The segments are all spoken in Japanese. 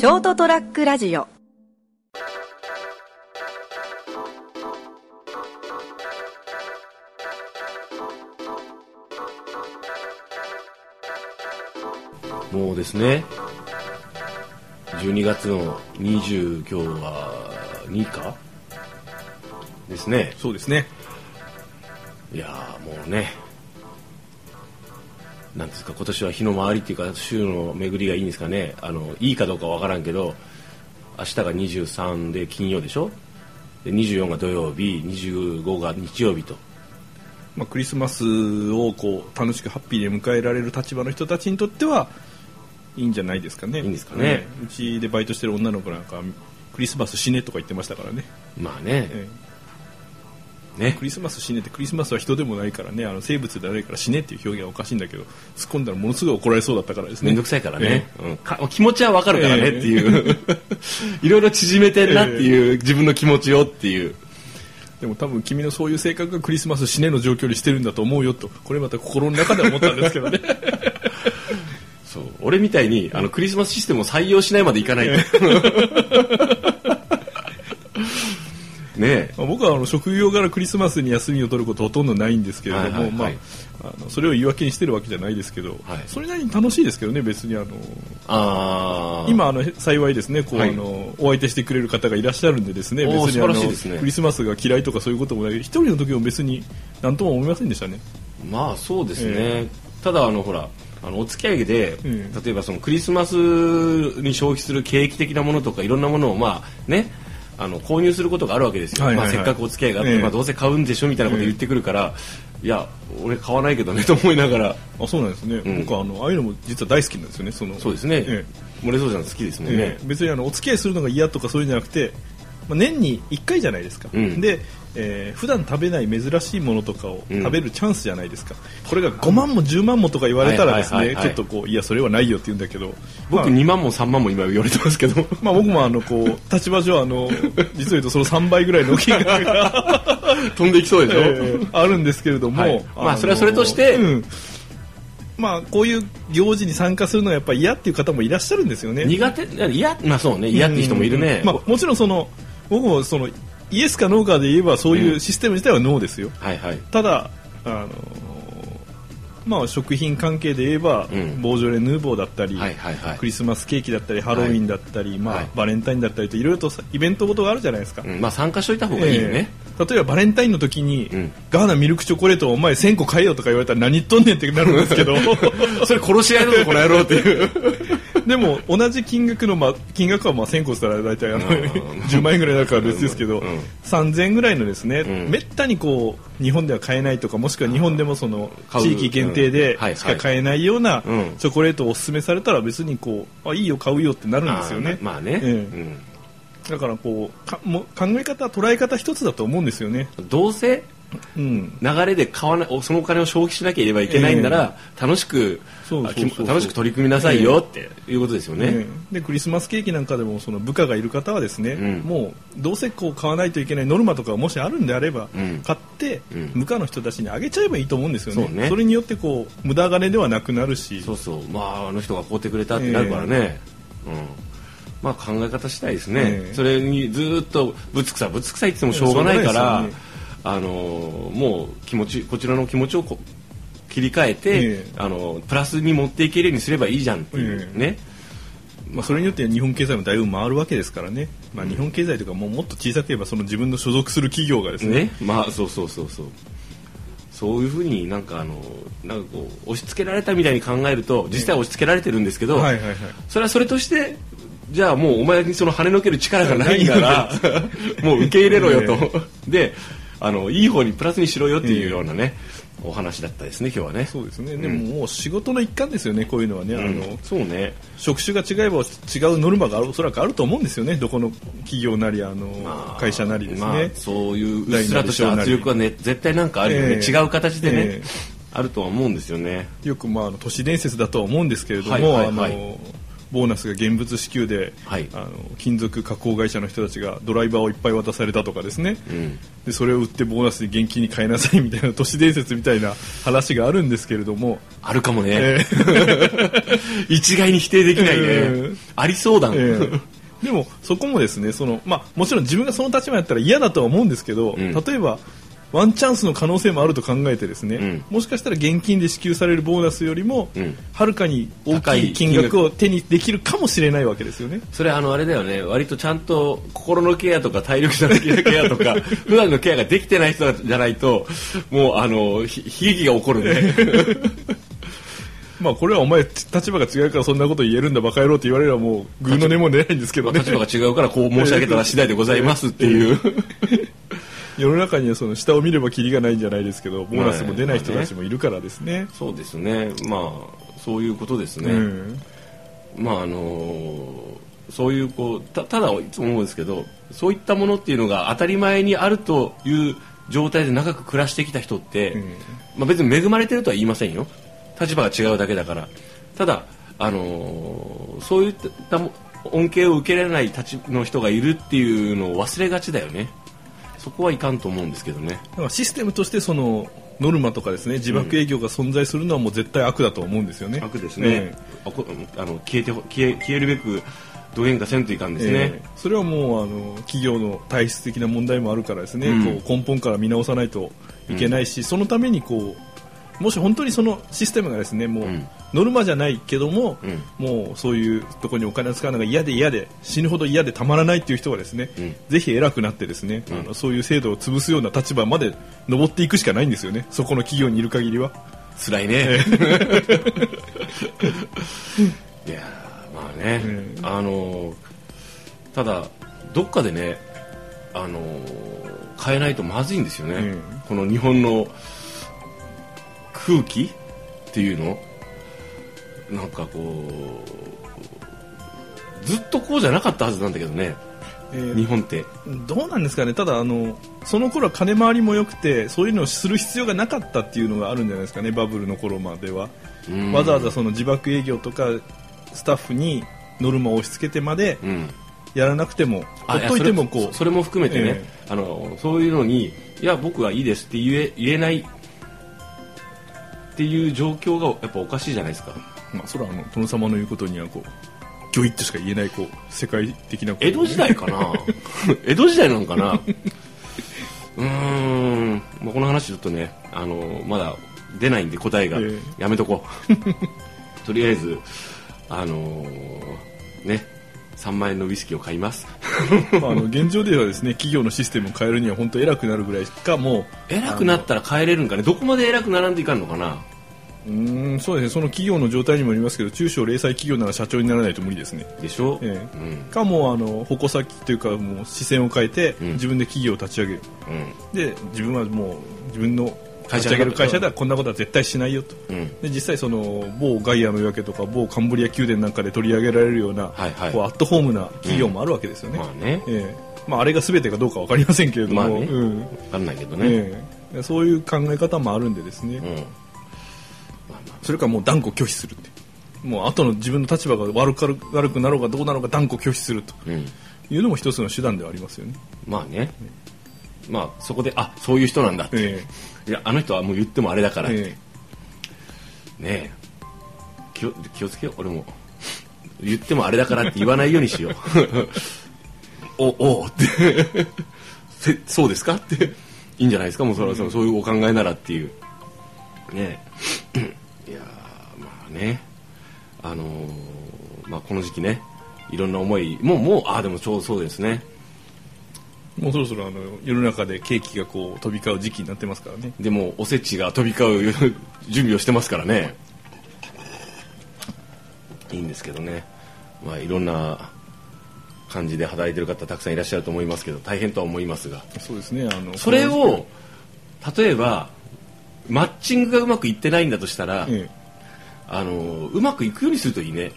ショートトラックラジオ。もうですね。12月の20今日は2かですね。そうですね。いやーもうねなんですか今年は日の回りっていうか週の巡りがいいんですかね。あのいいかどうかわからんけど明日が23で金曜でしょ？で24が土曜日25が日曜日と。まあ、クリスマスをこう楽しくハッピーで迎えられる立場の人たちにとってはいいんじゃないですかね。いいんですかね。うちでバイトしてる女の子なんかクリスマス死ねとか言ってましたからね、まあね、ええね。クリスマス死ねってクリスマスは人でもないからねあの生物ではないから死ねっていう表現はおかしいんだけど突っ込んだらものすごい怒られそうだったからですね。めんどくさいからね、うん。か気持ちはわかるからねっていう、いろいろ縮めてるなっていう、自分の気持ちをっていう。でも多分君のそういう性格がクリスマス死ねの状況にしてるんだと思うよと。これまた心の中では思ったんですけどね。そう。俺みたいにあのクリスマスシステムを採用しないまでいかないとねえ。まあ僕はあの職業柄クリスマスに休みを取ることほとんどないんですけれども、はいはいはい。まあ、あのそれを言い訳にしてるわけじゃないですけど、はい。それなりに楽しいですけどね別にあのああ今あの幸いですねこう、はい。あのお相手してくれる方がいらっしゃるんでですね別にあのね。クリスマスが嫌いとかそういうこともない一人の時も別に何とも思いませんでしたね。まあそうですね、えただあのほらあのお付き合いで、うん例えばそのクリスマスに消費する景気的なものとかいろんなものをまあねあの購入することがあるわけですよ、はいはいはい。まあ、せっかくお付き合いがあって、ええ。まあ、どうせ買うんでしょみたいなこと言ってくるから、いや俺買わないけどね と思いながら。あそうなんですね、ん。僕はあのああいうのも実は大好きなんですよねその。そうですね、え漏れそうじゃん好きですもんえね、ええ。別にあのお付き合いするのが嫌とかそういうんじゃなくて、まあ、年に1回じゃないですか、うん。で、えー普段食べない珍しいものとかをうん。食べるチャンスじゃないですか、これが5万も10万もとか言われたらですねちょっとこういやそれはないよって言うんだけど。僕まあ2万も3万も今言われてますけど。まあ、僕もあのこう 立場上あの実を言うとその3倍ぐらいの金額が、飛んでいきそうでしょ、えーあるんですけれども、はい。まあのそれはそれとしてうん。まあ、こういう行事に参加するのはやっぱり嫌っていう方もいらっしゃるんですよね。苦手？嫌まあそうね。嫌って人もいるね、まあ、もちろんその僕もそのイエスかノーかで言えばそういうシステム自体はノーですよ。はいはい。ただあのまあ、食品関係で言えば、うん。ボージョレ・ヌーボーだったり、はいはいはい。クリスマスケーキだったりハロウィンだったり、まあはい。バレンタインだったりといろいろとさイベントごとがあるじゃないですか、うん。まあ参加しといた方がいいよね、ええ。例えばバレンタインの時に、ん。ガーナミルクチョコレートをお前1000個買えよとか言われたら何言っとんねんってなるんですけど。それ殺し合いだぞこの野郎っていう でも同じ金額の、まあ、金額はまあ1000個したら大体あの10万円ぐらいになるから別ですけど、うん。3000円ぐらいのですね、ん。めったにこう日本では買えないとかもしくは日本でもその地域限定でしか買えないようなうん。チョコレートをお勧めされたら別にこうあいいよ買うよってなるんですよね。まあね、えだからこうかも考え方捉え方一つだと思うんですよね、うんどうせうん、流れで買わなそのお金を消費しなければいけないんなら、楽しく楽しく取り組みなさいよっていうことですよね、ねでクリスマスケーキなんかでもその部下がいる方はですね、うん。もうどうせこう買わないといけないノルマとかがもしあるんであれば、うん。買って、うん。部下の人たちにあげちゃえばいいと思うんですよね。それによってこう無駄金ではなくなるし。そうそう。まああの人が買ってくれたってなるからね、うん。まあ考え方次第ですね、ええ。それにずーっとぶつくさぶつくさ言ってもしょうがないから、あのーもう気持ちこちらの気持ちをこう切り替えて、ええ。あのプラスに持っていけるようにすればいいじゃんっていうええ。ね、まあ、それによって日本経済もだいぶ回るわけですからね、まあ、日本経済というかもうもっと小さく言えばその自分の所属する企業がですね。ね。まあそうそうそうそう。そういうふうになんかあのなんかこう押し付けられたみたいに考えると実際押し付けられてるんですけど、はいはいはい。それはそれとしてじゃあもうお前にその跳ねのける力がないなら もう受け入れろよと、であのいい方にプラスにしろよっていうようなね、お話だったですね今日はね。そうですね。でももう仕事の一環ですよねこういうのはね、あうん。のそうね。職種が違えば違うノルマがおそらくあると思うんですよね。どこの企業なりあのまあ会社なりですね、まあ、そういううっすらとした圧力はね絶対なんかあるよね、ええ。違う形でね、ええ。あるとは思うんですよね。よくまあ都市伝説だとは思うんですけれども、はいはいはい。あのボーナスが現物支給で、はい。あの金属加工会社の人たちがドライバーをいっぱい渡されたとかですね、うん。でそれを売ってボーナスで現金に変えなさいみたいな都市伝説みたいな話があるんですけれども、あるかもね、え 一概に否定できないね、ええ。ありそうだ、ええ。でもそこもですねその、まあ、もちろん自分がその立場やったら嫌だとは思うんですけど、ん。例えばワンチャンスの可能性もあると考えてですね、うん。もしかしたら現金で支給されるボーナスよりも、うん。はるかに大きい金額を手にできるかもしれないわけですよね。それあのあれだよね。割とちゃんと心のケアとか体力的なケアとか 普段のケアができてない人じゃないともうあのひ悲劇が起こるね。まあこれはお前立場が違うからそんなこと言えるんだバカ野郎って言われればもうグーの音も出ないんですけどね。立場が違うからこう申し上げたら次第でございますっていう 世の中にはその下を見ればキリがないんじゃないですけどボーナスも出ない人たちもいるからですね。そうですね。まあそういうことですね、うん。まああのそういうこうたただいつも思うんですけどそういったものっていうのが当たり前にあるという状態で長く暮らしてきた人って、うん。まあ、別に恵まれてるとは言いませんよ。立場が違うだけだから。ただ、あのーそういったも恩恵を受けられない立ちの人がいるっていうのを忘れがちだよねそこはいかんと思うんですけどね。だからシステムとしてそのノルマとかですね自爆営業が存在するのはもう絶対悪だと思うんですよね。悪ですね、あこあの消えてほ消え消えるべくどげんかせんといかんですね、ええ。それはもうあの企業の体質的な問題もあるからですね、うん。こう根本から見直さないといけないし、そのためにこうもし本当にそのシステムがですねもう、うんノルマじゃないけども、うん。もうそういうところにお金を使うのが嫌で嫌で死ぬほど嫌でたまらないっていう人はですね、うん。ぜひ偉くなってですね、うん。あのそういう制度を潰すような立場まで上っていくしかないんですよね。そこの企業にいる限りは。辛いね。いやーまあね、うんあのーただどっかでねあのー変えないとまずいんですよね、うんこの日本の空気っていうのなんかこうずっとこうじゃなかったはずなんだけどね。えー日本って。どうなんですかね。ただあのその頃は金回りも良くてそういうのをする必要がなかったっていうのがあるんじゃないですかね。バブルの頃までは、うん。わざわざその自爆営業とかスタッフにノルマを押し付けてまでうん。やらなくても、あほっといてもこやそれも含めてね、えあのそういうのにいや僕はいいですって言え言えないっていう状況がやっぱおかしいじゃないですか。う、まあ、それはあの殿様の言うことにはこうギョイッとしか言えないこう世界的な江戸時代かな？江戸時代なのかな？うーん、まあ、この話ちょっとねあのまだ出ないんで答えが、えやめとこう。とりあえずあのね3万円のウイスキーを買います。まあ、あの現状ではですね企業のシステムを変えるには本当偉くなるぐらいしかもう偉くなったら帰れるんかね。どこまで偉くならんといかんのかな？うーんそうですね。その企業の状態にもよりますけど中小零細企業なら社長にならないと無理ですね。でしょ、ええ。うん。かもうあの矛先というかもう視線を変えて、うん。自分で企業を立ち上げる。うん。で自分はもう自分の立ち上げる会社ではこんなことは絶対しないよと。うん。で実際その某ガイアの夜明けとか某カンブリア宮殿なんかで取り上げられるような、はいはい。こうアットホームな企業もあるわけですよね、まあねええ。まあ、あれが全てかどうか分かりませんけれども、まあね。うん。分かんないけどね、ええ。そういう考え方もあるんでですね、うんそれからもう断固拒否するって。もう後の自分の立場が悪かる悪くなろうがどうなろうが断固拒否すると。いうのも一つの手段ではありますよね。まあね、まあそこであそういう人なんだって、えいやあの人はもう言ってもあれだからって、ええ。ねえ。気を気をつけよう。俺も。言ってもあれだからって言わないようにしよう。おおうって。せそうですか？って。いいんじゃないですか？もうそれはそういうお考えならっていう。ねえいやーまあね。あのーまあこの時期ねいろんな思いもうもうああでもちょうどそうですね。もうそろそろあの世の中でケーキがこう飛び交う時期になってますからね。でもおせちが飛び交う 準備をしてますからね。いいんですけどね。まあいろんな感じで働いてる方たくさんいらっしゃると思いますけど大変とは思いますが。そうですね。あのそれを例えばマッチングがうまくいってないんだとしたら、ええ。あのうまくいくようにするといいね。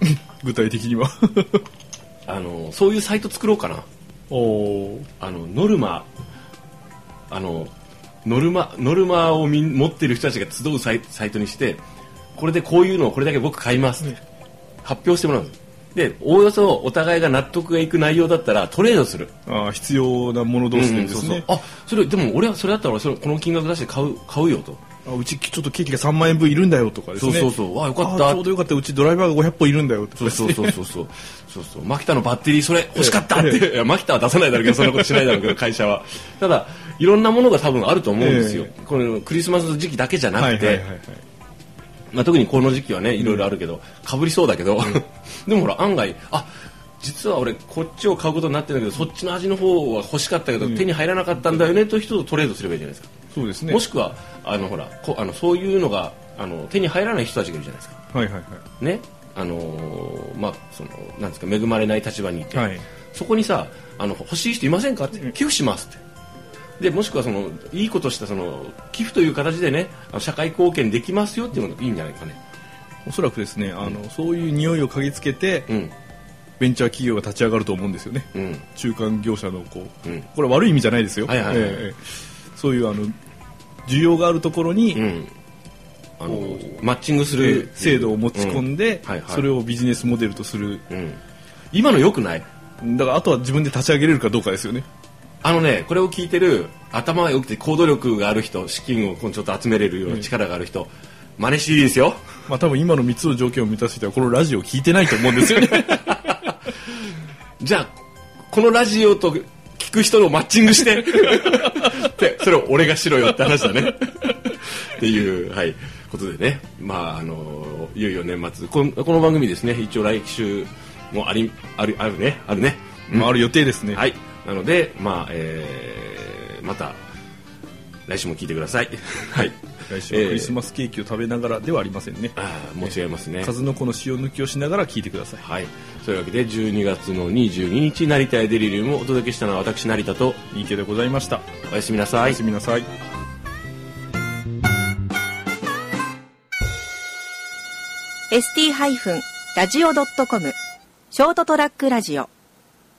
具体的には。あのそういうサイト作ろうかな。おおあのノルマ。あのノルマノルマを持ってる人たちが集うサイサイトにしてこれでこういうのをこれだけ僕買います、発表してもらうんですでおおよそお互いが納得がいく内容だったらトレードする。ああ必要なもの同士でですね、あそれでも俺はそれだったら俺それこの金額出して買う買うよと。あうちちょっとケーキが3万円分いるんだよとかですね。そうそうそう。わよかった。あちょうどよかった。うちドライバーが500本いるんだよとかそうそうそうそうそう。そうそうマキタのバッテリーそれ欲しかったって、いやマキタは出さないだろうけどそんなことしないだろうけど会社は。ただいろんなものが多分あると思うんですよ、えこのクリスマス時期だけじゃなくて、はいはいはいはい。まあ、特にこの時期はねいろいろあるけど、かぶりそうだけど、でもほら案外あ実は俺こっちを買うことになってるんだけどそっちの味の方は欲しかったけど、手に入らなかったんだよねという人とトレードすればいいじゃないですか、そうですね。もしくはあのほらこあのそういうのがあの手に入らない人たちがいるじゃないですか。はいはいはい。ね？あのーまあそのなんですか恵まれない立場にいて、はい。そこにさあの欲しい人いませんか？って。寄付しますって。でもしくはそのいいことしたその寄付という形でね社会貢献できますよっていうのがいいんじゃないかねおそらくですねあの、そういう匂いを嗅ぎつけて、うん。ベンチャー企業が立ち上がると思うんですよね、うん。中間業者のこう、うん。これ悪い意味じゃないですよ、はいはいはい。ええそういうあの需要があるところに、うん。あのこマッチングする。制度を持ち込んで、うん。はいはい。それをビジネスモデルとする。うん。今の良くない？だからあとは自分で立ち上げれるかどうかですよね。あのねこれを聞いてる頭が良くて行動力がある人資金をちょっと集めれるような力がある人、真似していいですよまあ多分今の3つの条件を満たしていたらこのラジオを聞いてないと思うんですよね。じゃあこのラジオと聞く人をマッチングして ってそれを俺がしろよって話だね。っていうはいことでね。まああのいよいよ年末。このこの番組ですね。一応来週もありあるあるね。あるね、まあある予定ですね、はい。なのでまあえーまた来週も聞いてください。はい。来週はクリスマスケーキを食べながらではありませんね、ああもう違いますね。数の子の塩抜きをしながら聞いてください。はい。そういうわけで12月の22日成田へデリリウムをお届けしたのは私成田といいけでございました。おやすみなさい。おやすみなさい。ST-radio.com ショートトラックラジオ